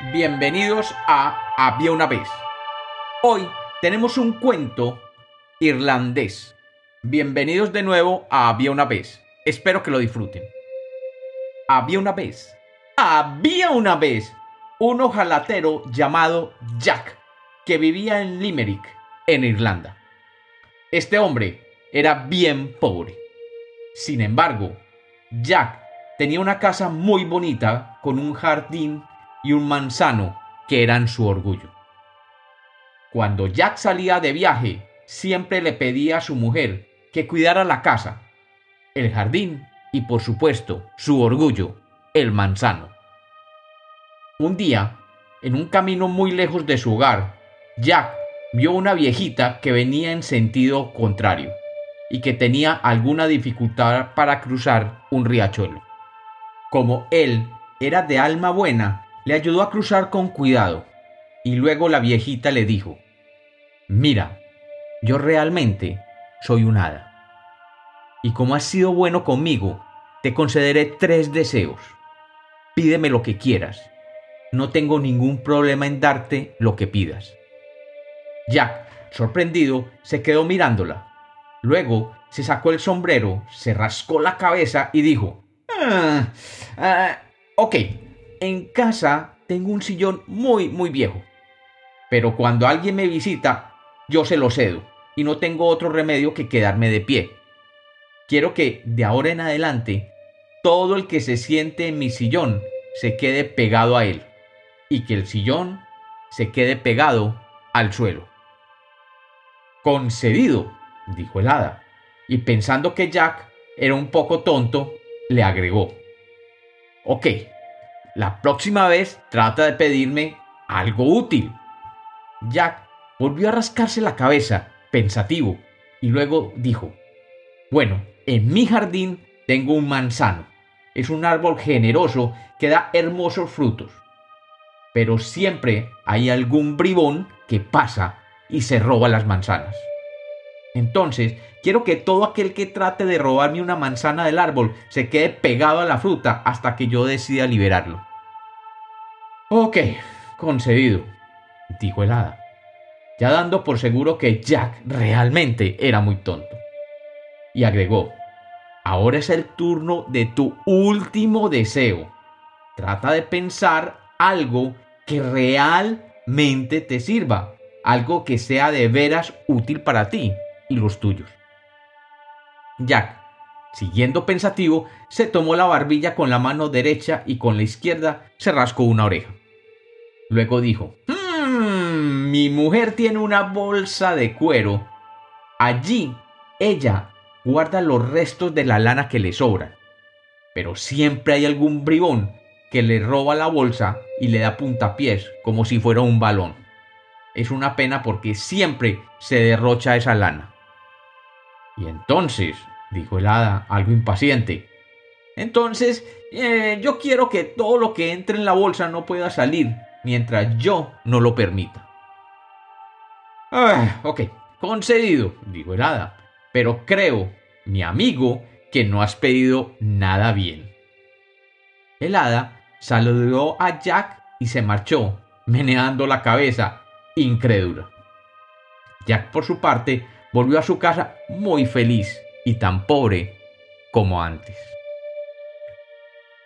Bienvenidos a Había una vez. Hoy tenemos un cuento irlandés. Bienvenidos de nuevo a Había una vez. Espero que lo disfruten. Había una vez. Había una vez un ojalatero llamado Jack que vivía en Limerick, en Irlanda. Este hombre era bien pobre. Sin embargo, Jack tenía una casa muy bonita con un jardín y un manzano que eran su orgullo. Cuando Jack salía de viaje, siempre le pedía a su mujer que cuidara la casa, el jardín y por supuesto su orgullo, el manzano. Un día, en un camino muy lejos de su hogar, Jack vio una viejita que venía en sentido contrario y que tenía alguna dificultad para cruzar un riachuelo. Como él era de alma buena, le ayudó a cruzar con cuidado, y luego la viejita le dijo, Mira, yo realmente soy un hada. Y como has sido bueno conmigo, te concederé tres deseos. Pídeme lo que quieras. No tengo ningún problema en darte lo que pidas. Jack, sorprendido, se quedó mirándola. Luego se sacó el sombrero, se rascó la cabeza y dijo, ah, ah, ok, en casa tengo un sillón muy, muy viejo. Pero cuando alguien me visita, yo se lo cedo y no tengo otro remedio que quedarme de pie. Quiero que de ahora en adelante todo el que se siente en mi sillón se quede pegado a él y que el sillón se quede pegado al suelo. Concedido, dijo el hada, y pensando que Jack era un poco tonto, le agregó. Ok, la próxima vez trata de pedirme algo útil. Jack volvió a rascarse la cabeza, pensativo, y luego dijo, Bueno, en mi jardín tengo un manzano. Es un árbol generoso que da hermosos frutos. Pero siempre hay algún bribón que pasa y se roba las manzanas. Entonces, quiero que todo aquel que trate de robarme una manzana del árbol se quede pegado a la fruta hasta que yo decida liberarlo. Ok, concedido, dijo el hada, ya dando por seguro que Jack realmente era muy tonto. Y agregó, ahora es el turno de tu último deseo. Trata de pensar algo que realmente te sirva, algo que sea de veras útil para ti y los tuyos. Jack, siguiendo pensativo, se tomó la barbilla con la mano derecha y con la izquierda se rascó una oreja. Luego dijo, hmm, mi mujer tiene una bolsa de cuero. Allí ella guarda los restos de la lana que le sobra. Pero siempre hay algún bribón que le roba la bolsa y le da puntapiés como si fuera un balón. Es una pena porque siempre se derrocha esa lana. Y entonces, dijo el hada, algo impaciente, entonces eh, yo quiero que todo lo que entre en la bolsa no pueda salir mientras yo no lo permita. Ah, ok, concedido, dijo el hada, pero creo, mi amigo, que no has pedido nada bien. El hada saludó a Jack y se marchó, meneando la cabeza, incrédula. Jack, por su parte, volvió a su casa muy feliz y tan pobre como antes.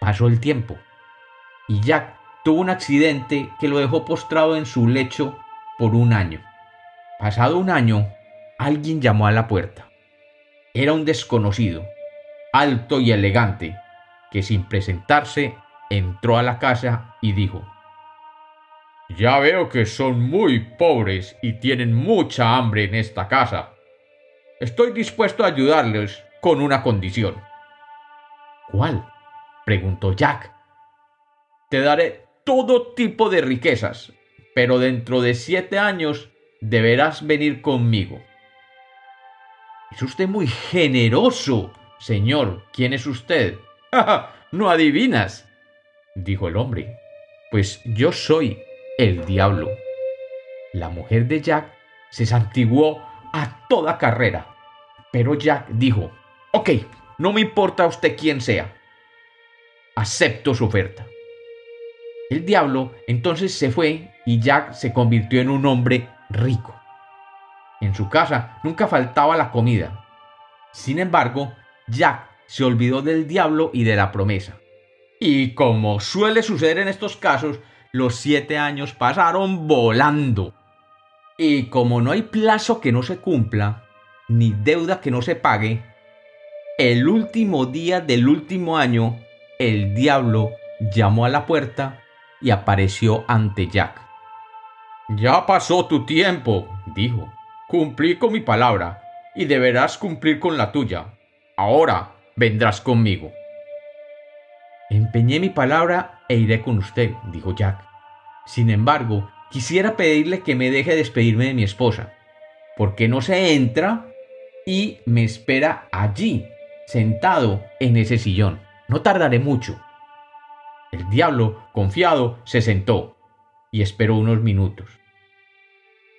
Pasó el tiempo y Jack tuvo un accidente que lo dejó postrado en su lecho por un año. Pasado un año, alguien llamó a la puerta. Era un desconocido, alto y elegante, que sin presentarse entró a la casa y dijo, Ya veo que son muy pobres y tienen mucha hambre en esta casa. Estoy dispuesto a ayudarles con una condición. ¿Cuál? preguntó Jack. Te daré todo tipo de riquezas, pero dentro de siete años deberás venir conmigo. Es usted muy generoso, señor. ¿Quién es usted? no adivinas, dijo el hombre. Pues yo soy el diablo. La mujer de Jack se santiguó a toda carrera pero Jack dijo, ok, no me importa usted quién sea. Acepto su oferta. El diablo entonces se fue y Jack se convirtió en un hombre rico. En su casa nunca faltaba la comida. Sin embargo, Jack se olvidó del diablo y de la promesa. Y como suele suceder en estos casos, los siete años pasaron volando. Y como no hay plazo que no se cumpla, ni deuda que no se pague, el último día del último año, el diablo llamó a la puerta y apareció ante Jack. Ya pasó tu tiempo, dijo. Cumplí con mi palabra y deberás cumplir con la tuya. Ahora vendrás conmigo. Empeñé mi palabra e iré con usted, dijo Jack. Sin embargo, quisiera pedirle que me deje despedirme de mi esposa, porque no se entra y me espera allí, sentado en ese sillón. No tardaré mucho. El diablo, confiado, se sentó y esperó unos minutos.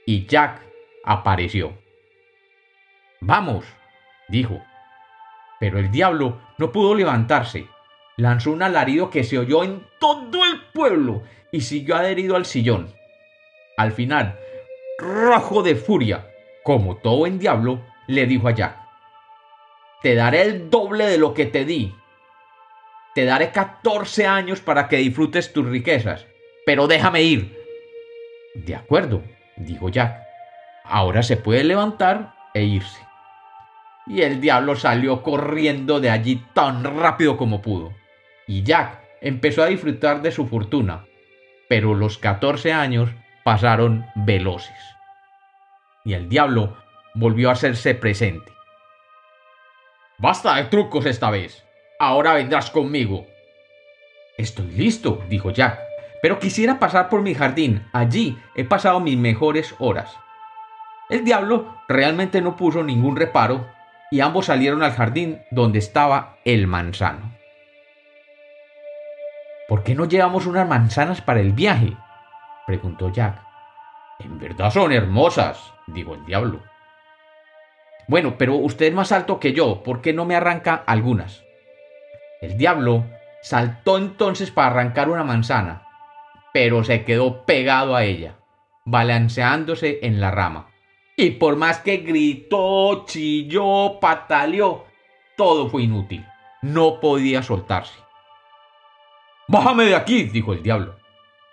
Y Jack apareció. Vamos, dijo. Pero el diablo no pudo levantarse. Lanzó un alarido que se oyó en todo el pueblo y siguió adherido al sillón. Al final, rojo de furia, como todo buen diablo, le dijo a Jack, Te daré el doble de lo que te di. Te daré 14 años para que disfrutes tus riquezas, pero déjame ir. De acuerdo, dijo Jack. Ahora se puede levantar e irse. Y el diablo salió corriendo de allí tan rápido como pudo. Y Jack empezó a disfrutar de su fortuna, pero los 14 años pasaron veloces. Y el diablo volvió a hacerse presente. Basta de trucos esta vez. Ahora vendrás conmigo. Estoy listo, dijo Jack, pero quisiera pasar por mi jardín. Allí he pasado mis mejores horas. El diablo realmente no puso ningún reparo y ambos salieron al jardín donde estaba el manzano. ¿Por qué no llevamos unas manzanas para el viaje? preguntó Jack. En verdad son hermosas, dijo el diablo. Bueno, pero usted es más alto que yo, ¿por qué no me arranca algunas? El diablo saltó entonces para arrancar una manzana, pero se quedó pegado a ella, balanceándose en la rama. Y por más que gritó, chilló, pataleó, todo fue inútil. No podía soltarse. Bájame de aquí, dijo el diablo.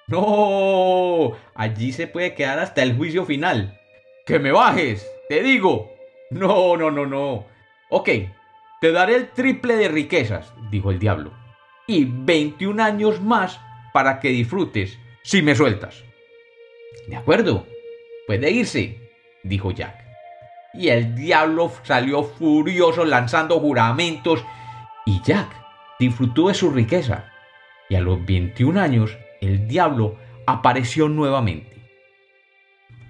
No, allí se puede quedar hasta el juicio final. Que me bajes, te digo. No, no, no, no. Ok, te daré el triple de riquezas, dijo el diablo. Y 21 años más para que disfrutes si me sueltas. De acuerdo, puede irse, dijo Jack. Y el diablo salió furioso lanzando juramentos y Jack disfrutó de su riqueza. Y a los 21 años el diablo apareció nuevamente.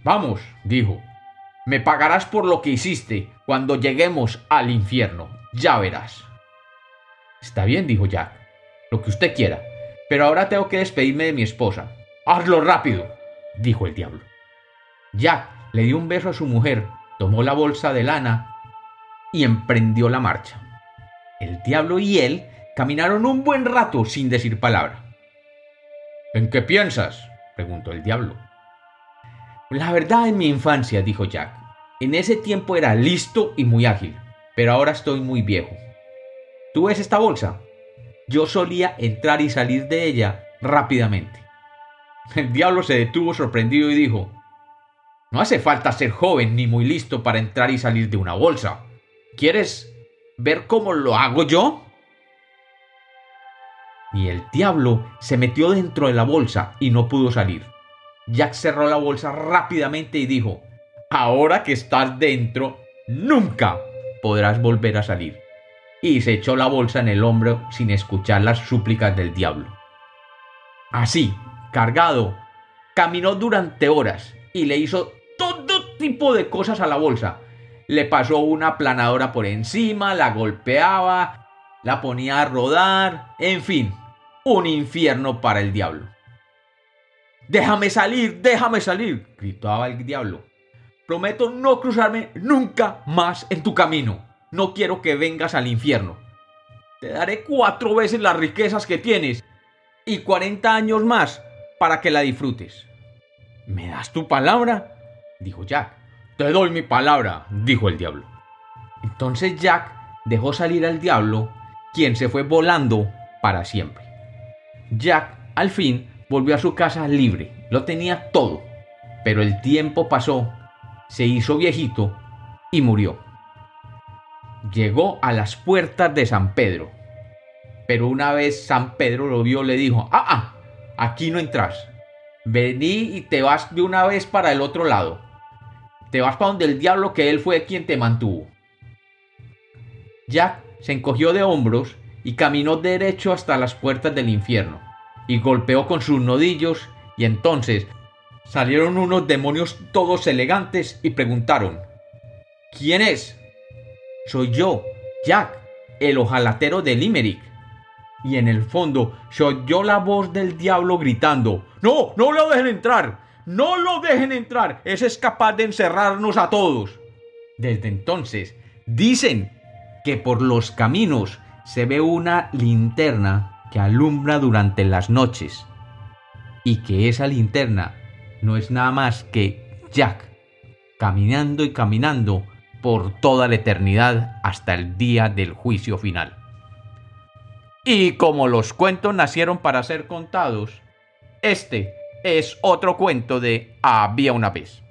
Vamos, dijo, me pagarás por lo que hiciste cuando lleguemos al infierno, ya verás. Está bien, dijo Jack, lo que usted quiera, pero ahora tengo que despedirme de mi esposa. Hazlo rápido, dijo el diablo. Jack le dio un beso a su mujer, tomó la bolsa de lana y emprendió la marcha. El diablo y él caminaron un buen rato sin decir palabra. ¿En qué piensas? preguntó el diablo. La verdad en mi infancia, dijo Jack. En ese tiempo era listo y muy ágil, pero ahora estoy muy viejo. ¿Tú ves esta bolsa? Yo solía entrar y salir de ella rápidamente. El diablo se detuvo sorprendido y dijo, no hace falta ser joven ni muy listo para entrar y salir de una bolsa. ¿Quieres ver cómo lo hago yo? Y el diablo se metió dentro de la bolsa y no pudo salir. Jack cerró la bolsa rápidamente y dijo, ahora que estás dentro, nunca podrás volver a salir. Y se echó la bolsa en el hombro sin escuchar las súplicas del diablo. Así, cargado, caminó durante horas y le hizo todo tipo de cosas a la bolsa. Le pasó una planadora por encima, la golpeaba, la ponía a rodar, en fin, un infierno para el diablo. Déjame salir, déjame salir, gritaba el diablo. Prometo no cruzarme nunca más en tu camino. No quiero que vengas al infierno. Te daré cuatro veces las riquezas que tienes y cuarenta años más para que la disfrutes. ¿Me das tu palabra? dijo Jack. Te doy mi palabra, dijo el diablo. Entonces Jack dejó salir al diablo, quien se fue volando para siempre. Jack, al fin, volvió a su casa libre, lo tenía todo, pero el tiempo pasó, se hizo viejito y murió. Llegó a las puertas de San Pedro, pero una vez San Pedro lo vio le dijo, ah, ah, aquí no entras, vení y te vas de una vez para el otro lado, te vas para donde el diablo que él fue quien te mantuvo. Jack se encogió de hombros y caminó derecho hasta las puertas del infierno, y golpeó con sus nodillos, y entonces salieron unos demonios todos elegantes y preguntaron ¿Quién es? Soy yo, Jack, el ojalatero de Limerick. Y en el fondo se oyó la voz del diablo gritando No, no lo dejen entrar, no lo dejen entrar, ese es capaz de encerrarnos a todos. Desde entonces dicen que por los caminos se ve una linterna que alumbra durante las noches y que esa linterna no es nada más que Jack caminando y caminando por toda la eternidad hasta el día del juicio final. Y como los cuentos nacieron para ser contados, este es otro cuento de Había una vez.